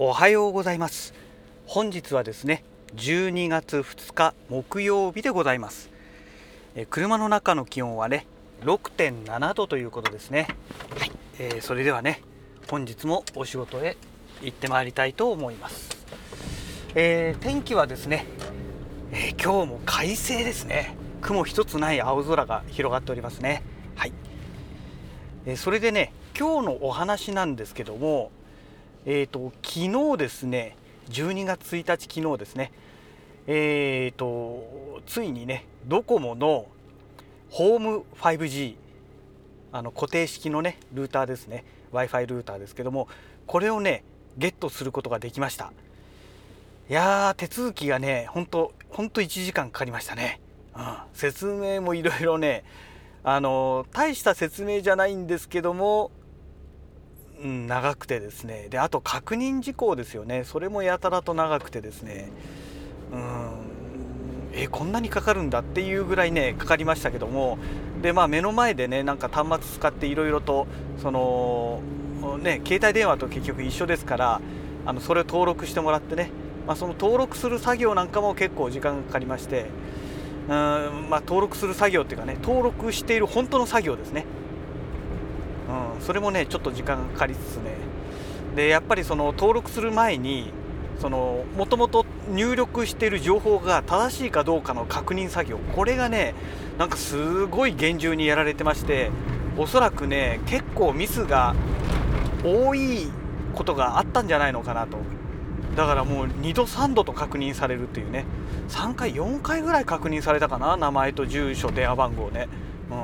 おはようございます。本日はですね12月2日木曜日でございます。え車の中の気温はね6.7度ということですね。はい、えー、それではね本日もお仕事へ行ってまいりたいと思います、えー、天気はですね、えー、今日も快晴ですね。雲一つない青空が広がっておりますね。はい、えそれでね今日のお話なんですけどもえーと、昨日ですね12月1日昨日ですねえーと、ついにねドコモのホーム 5G あの固定式のねルーターですね w i f i ルーターですけどもこれをねゲットすることができました。いやー手続きがねほんとほんと1時間かかりましたね、うん、説明もいろいろねあの大した説明じゃないんですけどもうん、長くてですね。であと確認事項ですよね。それもやたらと長くてですね。うん。えこんなにかかるんだっていうぐらいねかかりましたけども。でまあ目の前でねなんか端末使っていろいろとそのね携帯電話と結局一緒ですからあのそれを登録してもらってね、まあ、その登録する作業なんかも結構時間がかかりまして。うん、まあ、登録する作業っていうかね登録している本当の作業ですね。うん、それもねちょっと時間がかかりつつね。でやっぱりその登録する前にもともと入力している情報が正しいかどうかの確認作業。これがねなんかすごい厳重にやられてましておそらくね結構ミスが多いことがあったんじゃないのかなと。だからもう2度3度と確認されるっていうね。3回4回ぐらい確認されたかな名前と住所電話番号ね、うん、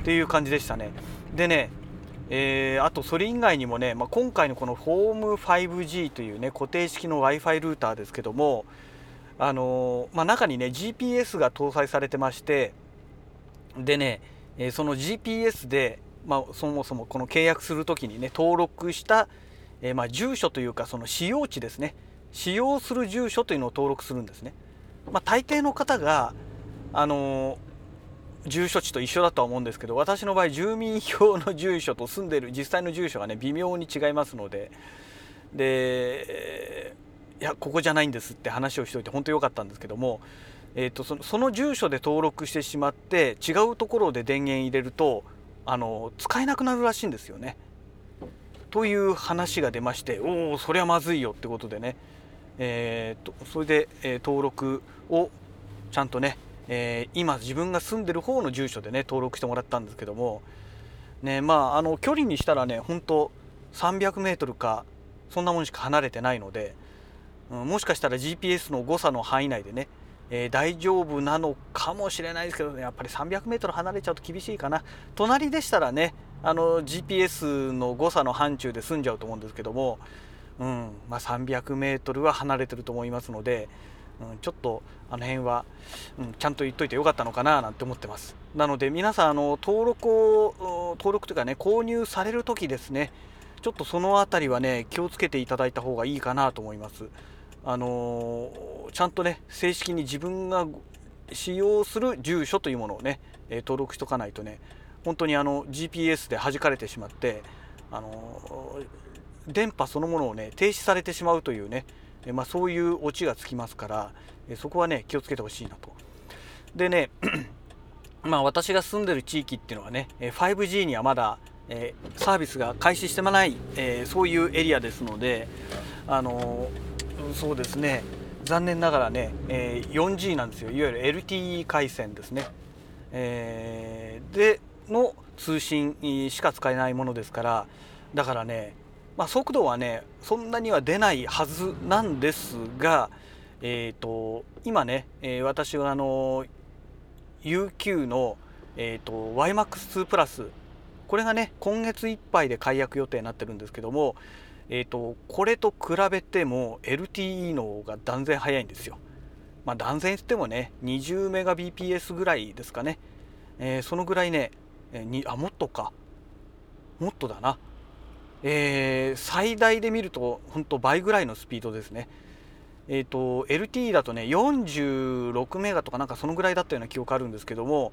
っていう感じでしたね。でねえー、あとそれ以外にもね、まあ、今回のこのホーム 5G というね固定式の Wi-Fi ルーターですけども、あのー、まあ、中にね GPS が搭載されてましてでね、えー、その GPS で、まあ、そもそもこの契約する時にね登録した、えまあ、住所というかその使用地ですね使用する住所というのを登録するんですね。ま大抵の方があの住所地と一緒だとは思うんですけど私の場合住民票の住所と住んでる実際の住所がね微妙に違いますのででいやここじゃないんですって話をしておいて本当良かったんですけども、えーと、そのその住所で登録してしまって違うところで電源入れるとあの使えなくなるらしいんですよね。という話が出ましておおそれはまずいよってことでね、えーと、とそれで、えー、登録をちゃんとねえー、今自分が住んでる方の住所でね登録してもらったんですけどもねまああの距離にしたらね本当300メートルかそんなもんしか離れてないので、うん、もしかしたら GPS の誤差の範囲内でね、えー、大丈夫なのかもしれないですけどねやっぱり300メートル離れちゃうと厳しいかな。隣でしたらねあの GPS の誤差の範疇で済んじゃうと思うんですけども、うんまあ、300メートルは離れてると思いますのでうん、ちょっとあの辺は、うん、ちゃんと言っといてよかったのかななんて思ってます。なので皆さんあの登録を登録というかね購入される時ですねちょっとその辺りはね気をつけていただいた方がいいかなと思います。あのー、ちゃんとね正式に自分が使用する住所というものをね、え登録しとかないとね本当にあの GPS で弾かれてしまってあのー、電波そのものをね停止されてしまうというねえまあ、そういうオチがつきますから、そこはね気をつけてほしいなと。でね まあ私が住んでる地域っていうのはね 5G にはまだ、え、サービスが開始してもない、え、そういうエリアですのであのー、そうですね残念ながらね、え 4G なんですよいわゆる LTE 回線ですね、えでの通信しか使えないものですからだからねまあ、速度はねそんなには出ないはずなんですが、えーと、今ね、えー、私はあの UQ の、えーと、YMAX2 プラスこれがね今月いっぱいで解約予定になってるんですけども、えーと、これと比べても LTE の方が断然速いんですよ。まあ、断然言ってもね 20Mbps ぐらいですかね、えー、そのぐらいね、えー、にあもっとか。もっとだな。えー、最大で見ると本当倍ぐらいのスピードですね。えーと、LTE だとね46メガとかなんかそのぐらいだったような記憶あるんですけども、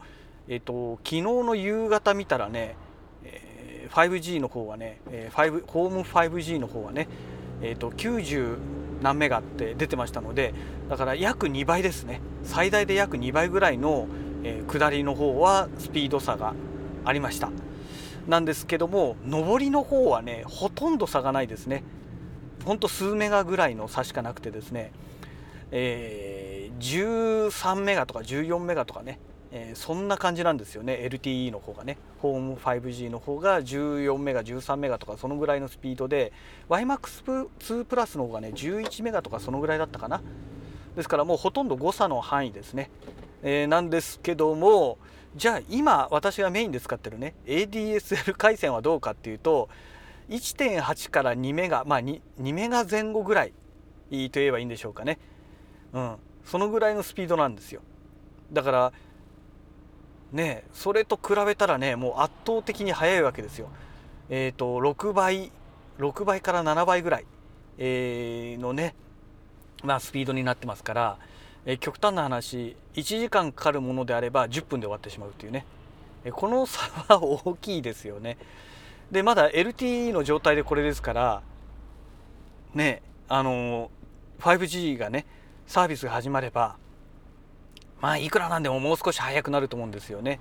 えーと、昨日の夕方見たらね、えー、5G の方はね、えー、5ホーム 5G の方はね、えーと、90何メガって出てましたのでだから約2倍ですね最大で約2倍ぐらいの、えー、下りの方はスピード差がありましたなんですけども上りの方はねほとんど差がないですね。ほんと数メガぐらいの差しかなくてですね、えー、13メガとか14メガとかねえー、そんな感じなんですよね。LTE の方がねホーム 5G の方が14メガ13メガとかそのぐらいのスピードで YMAX2 プラスの方がね11メガとかそのぐらいだったかな。ですからもうほとんど誤差の範囲ですね、えー、なんですけどもじゃあ今私がメインで使ってるね ADSL 回線はどうかっていうと1.8から2メガまあ 2, 2メガ前後ぐらいと言えばいいんでしょうかね。うん。そのぐらいのスピードなんですよ。だからねそれと比べたらねもう圧倒的に速いわけですよ。えっ、ー、と6倍6倍から7倍ぐらい、えー、のねまあスピードになってますから、え、極端な話1時間かかるものであれば10分で終わってしまうというね、えこの差は大きいですよね。でまだ LTE の状態でこれですからねあの 5G がねサービスが始まればまあいくらなんでももう少し速くなると思うんですよね。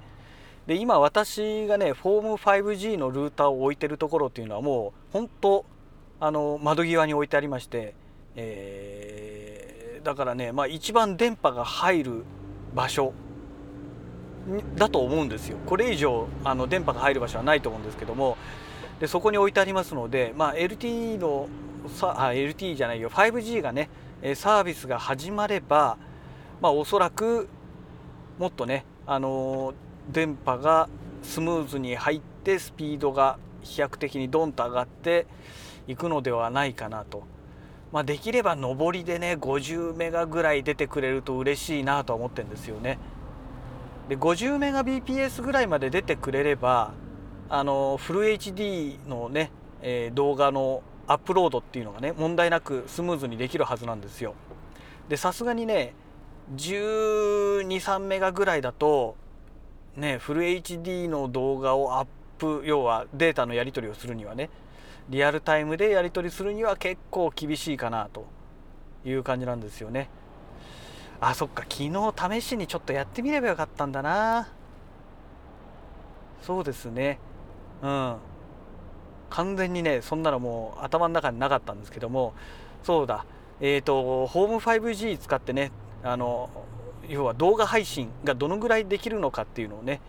で今私がねフォーム 5G のルーターを置いてるところっていうのはもう本当あの窓際に置いてありまして、えー、だからね、まあ、一番電波が入る場所だと思うんですよ。これ以上あの電波が入る場所はないと思うんですけども。でそこに置いてありますので、まあ、LTE のさあ LTE じゃないよ。5G がねサービスが始まればまあ、おそらくもっとね、あの電波がスムーズに入ってスピードが飛躍的にドンと上がっていくのではないかなと、まあ、できれば上りでね50メガぐらい出てくれると嬉しいなとは思ってるんですよね。で50メガ BPS ぐらいまで出てくれればあのフル HD のね、えー、動画のアップロードっていうのがね問題なくスムーズにできるはずなんですよ。でさすがにね123メガぐらいだとねフル HD の動画をアップ要はデータのやり取りをするにはねリアルタイムでやり取りするには結構厳しいかなという感じなんですよね。あそっか。昨日試しにちょっとやってみればよかったんだな。そうですね。うん。完全にねそんなのもう頭の中になかったんですけども。そうだ。えっ、ー、とホーム 5G 使ってねあの要は動画配信がどのぐらいできるのかっていうのをね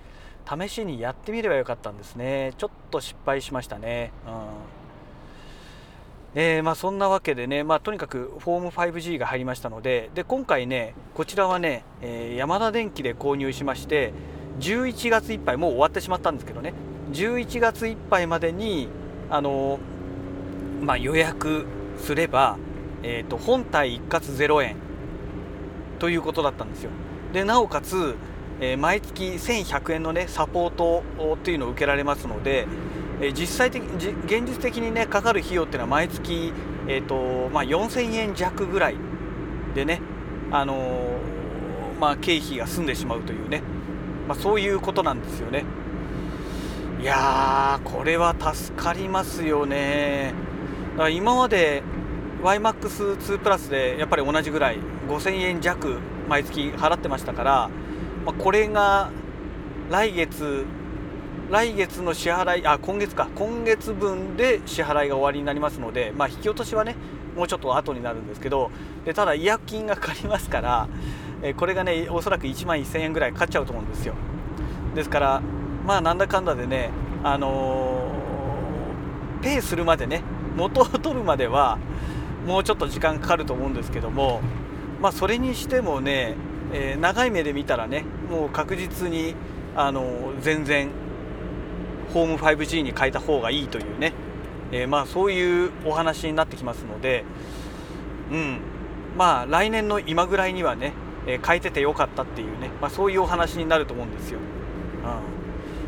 試しにやってみればよかったんですね。ちょっと失敗しましたね。うん。えー、まあ、そんなわけでね、まあ、とにかくフォーム 5G が入りましたのでで今回ねこちらはね、えー、ヤマダ電機で購入しまして11月いっぱいもう終わってしまったんですけどね11月いっぱいまでにあのー、まあ、予約すれば、えーと本体一括0円ということだったんですよ。でなおかつ、えー、毎月1100円のねサポートっていうのを受けられますので、え、実際的現実的にねかかる費用っていうのは毎月、えーとまあ、4000円弱ぐらいでねあのー、まあ、経費が済んでしまうというね、まあ、そういうことなんですよね。いやーこれは助かりますよね。だから今まで YMAX2 プラスでやっぱり同じぐらい5000円弱毎月払ってましたから、まあ、これが来月来月の支払いあ今月か。今月分で支払いが終わりになりますので、まあ、引き落としはねもうちょっと後になるんですけどでただ違約金がかかりますからえこれがねおそらく1万1000円ぐらいかかっちゃうと思うんですよ。ですからまあなんだかんだでねあのー、ペイするまでね元を取るまではもうちょっと時間かかると思うんですけどもまあそれにしてもね、えー、長い目で見たらねもう確実にあの全然ホーム 5G に変えた方がいいというね、えー、まあそういうお話になってきますのでうん。まあ来年の今ぐらいにはね、えー、変えててよかったっていうね、まあ、そういうお話になると思うんですよ。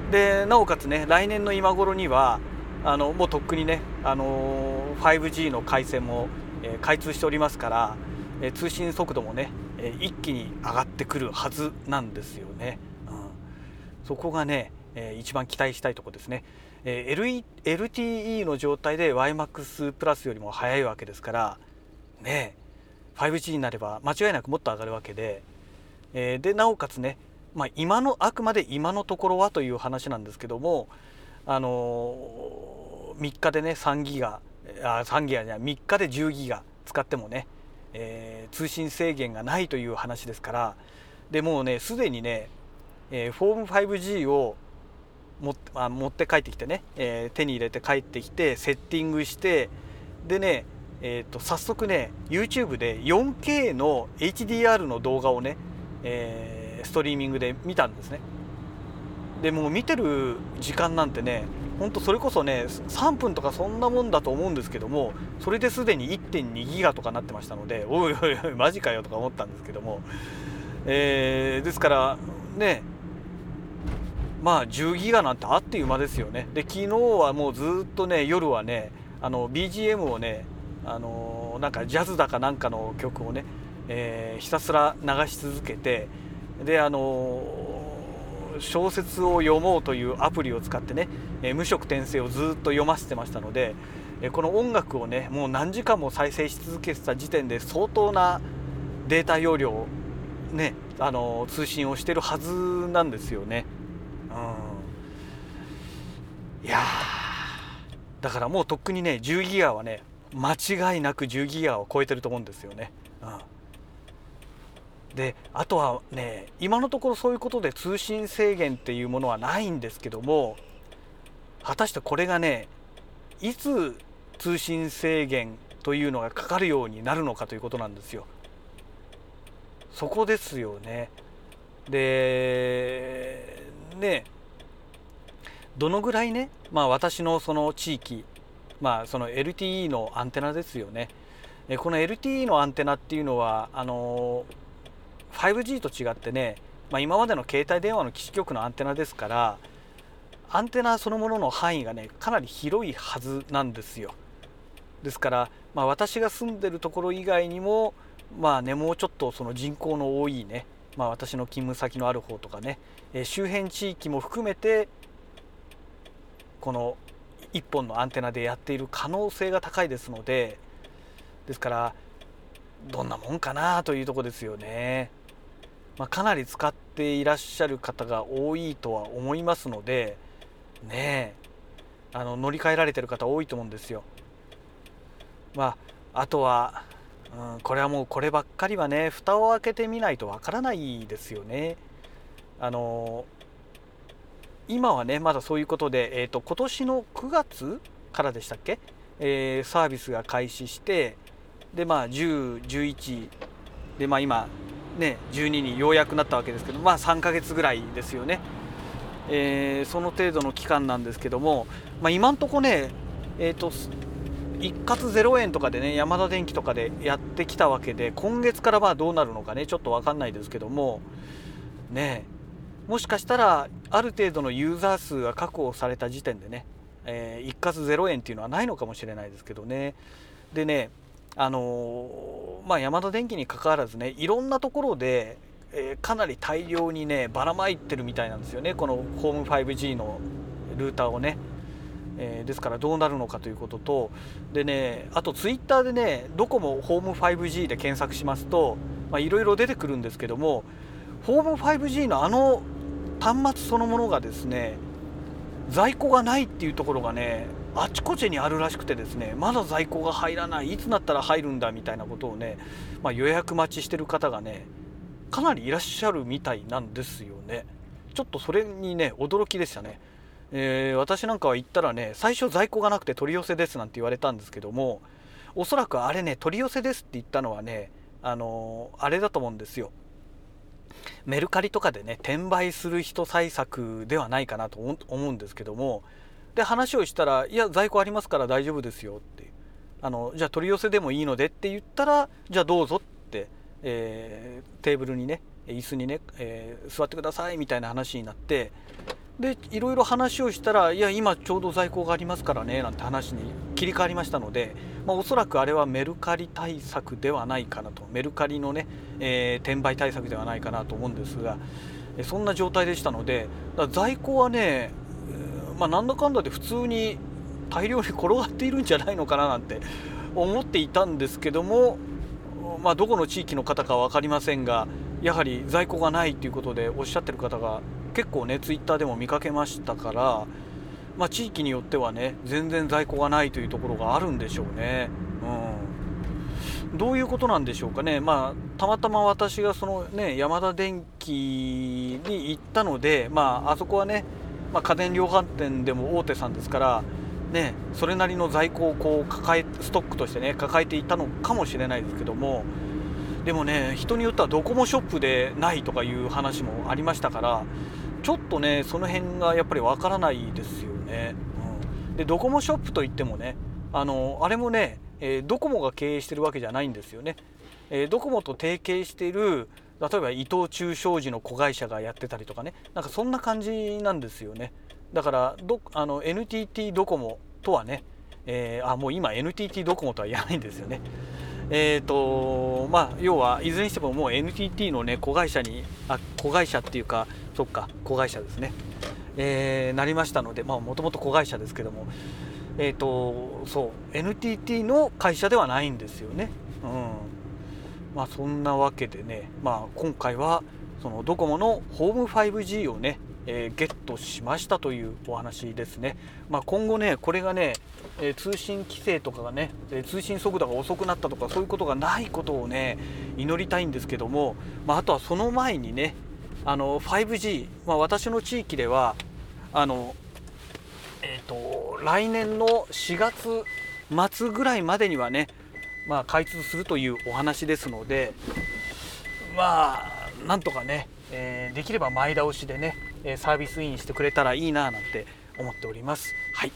うん、でなおかつね来年の今頃にはあのもうとっくにね、あの 5G の回線もえ開通しておりますから、え通信速度もね、え一気に上がってくるはずなんですよね。うん、そこがね、え一番期待したいところですね。えー、LTE の状態で YMAX プラスよりも速いわけですからね 5G になれば間違いなくもっと上がるわけで、えー、でなおかつね、まあ、今のあくまで今のところはという話なんですけどもあのー、3日でね3ギガあ3ギガじゃ3日で10ギガ使ってもね、えー、通信制限がないという話ですからでもうねすでにね、えー、フォーム 5G を持あ持って帰ってきてね、えー、手に入れて帰ってきてセッティングしてでね、えーと、早速ね YouTube で 4K の HDR の動画をね、えー、ストリーミングで見たんですね。でもう見てる時間なんてねほんとそれこそね3分とかそんなもんだと思うんですけどもそれですでに1.2ギガとかなってましたのでおいおいおいマジかよとか思ったんですけども、えー、ですからねまあ10ギガなんてあっという間ですよねで昨日はもうずっとね夜はねあの BGM をねあのなんかジャズだかなんかの曲をね、えー、ひたすら流し続けてであの小説を読もうというアプリを使ってね、え無色転生をずっと読ませてましたので、えこの音楽をねもう何時間も再生し続けてた時点で相当なデータ容量ねあの通信をしてるはずなんですよね。いやだからもうとっくにね10ギガはね間違いなく10ギガを超えてると思うんですよね。うんであとはね今のところそういうことで通信制限っていうものはないんですけども果たしてこれがねいつ通信制限というのがかかるようになるのかということなんですよ。そこですよね。でねどのぐらいね、まあ、私のその地域、まあ、その LTE のアンテナですよね。この LTE のアンテナっていうのはあの 5G と違ってね、まあ、今までの携帯電話の基地局のアンテナですからアンテナそのものの範囲がねかなり広いはずなんですよですから、まあ、私が住んでるところ以外にもまあねもうちょっとその人口の多いね、まあ、私の勤務先のある方とかね、え周辺地域も含めてこの1本のアンテナでやっている可能性が高いですのでですからどんなもんかなというとこですよね。まあ、かなり使っていらっしゃる方が多いとは思いますのでねあの乗り換えられてる方多いと思うんですよ。まあ、あとは、うん、これはもうこればっかりはね蓋を開けてみないとわからないですよね。あの今はねまだそういうことで、えーと、今年の9月からでしたっけ、えー、サービスが開始してでまあ1011でまあ今ね、12にようやくなったわけですけど、まあ、3ヶ月ぐらいですよね、えー、その程度の期間なんですけども、まあ、今んとこね、えーと、一括0円とかでねヤマダ電機とかでやってきたわけで今月からまあどうなるのかねちょっと分かんないですけどもねえもしかしたらある程度のユーザー数が確保された時点でね、えー、一括0円っていうのはないのかもしれないですけどね。でねあのまあ、ヤマダ電機にかかわらずねいろんなところで、えー、かなり大量にねばらまいてるみたいなんですよね。このホーム 5G のルーターをね、えー、ですからどうなるのかということと。でねあとツイッターでねどこもホーム 5G で検索しますといろいろ出てくるんですけどもホーム 5G のあの端末そのものがですね在庫がないっていうところがねあちこちにあるらしくてですねまだ在庫が入らないいつなったら入るんだみたいなことをね、まあ、予約待ちしてる方がねかなりいらっしゃるみたいなんですよね。ちょっとそれにね驚きでしたね、えー、私なんかは行ったらね最初在庫がなくて取り寄せですなんて言われたんですけどもおそらくあれね取り寄せですって言ったのはねあのー、あれだと思うんですよ。メルカリとかでね転売する人対策ではないかなと思うんですけどもで話をしたら「いや在庫ありますから大丈夫ですよ」ってあのじゃあ取り寄せでもいいのでって言ったらじゃあどうぞって、えー、テーブルにね椅子にね、えー、座ってくださいみたいな話になってでいろいろ話をしたら「いや今ちょうど在庫がありますからね」なんて話に切り替わりましたので、まあ、おそらくあれはメルカリ対策ではないかなと。メルカリのね、えー、転売対策ではないかなと思うんですがそんな状態でしたので在庫はねまあ、なんだかんだで普通に大量に転がっているんじゃないのかななんて思っていたんですけども、まあ、どこの地域の方か分かりませんがやはり在庫がないということでおっしゃってる方が結構ねツイッターでも見かけましたから、まあ、地域によってはね全然在庫がないというところがあるんでしょうね。うん、どういうことなんでしょうかね、まあ、たまたま私がその、ね、ヤマダ電機に行ったので、まあ、あそこはね、まあ、家電量販店でも大手さんですから、ね、それなりの在庫をこう抱えストックとしてね抱えていたのかもしれないですけどもでもね人によってはドコモショップでないとかいう話もありましたからちょっとねその辺がやっぱりわからないですよね。うん、でドコモショップといってもねあのあれもね、えー、ドコモが経営してるわけじゃないんですよね。えー、ドコモと提携している例えば伊藤忠商事の子会社がやってたりとかねなんかそんな感じなんですよね。だからどあの NTT ドコモとはね、えー、あもう今 NTT ドコモとは言わないんですよね。えーとまあ、要はいずれにしてももう NTT の、ね、子会社にあ子会社っていうかそっか子会社ですね、えー、なりましたのでもともと子会社ですけども、えーと、そう NTT の会社ではないんですよね。うんまあ、そんなわけでね、まあ、今回はそのドコモのホーム 5G をねえー、ゲットしましたというお話ですね。まあ、今後ね、これがね、えー、通信規制とかがね、えー、通信速度が遅くなったとか、そういうことがないことをね、祈りたいんですけども、まあ、あとはその前にね、あの 5G、まあ、私の地域では、あのえーと、来年の4月末ぐらいまでにはね、まあ、開通するというお話ですので、まあ、なんとかね、えー、できれば前倒しでねサービスインしてくれたらいいななんて思っております。はい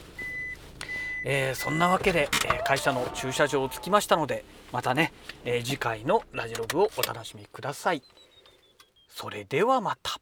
えー、そんなわけで、え会社の駐車場を着きましたのでまたね、え次回のラジログをお楽しみください。それではまた。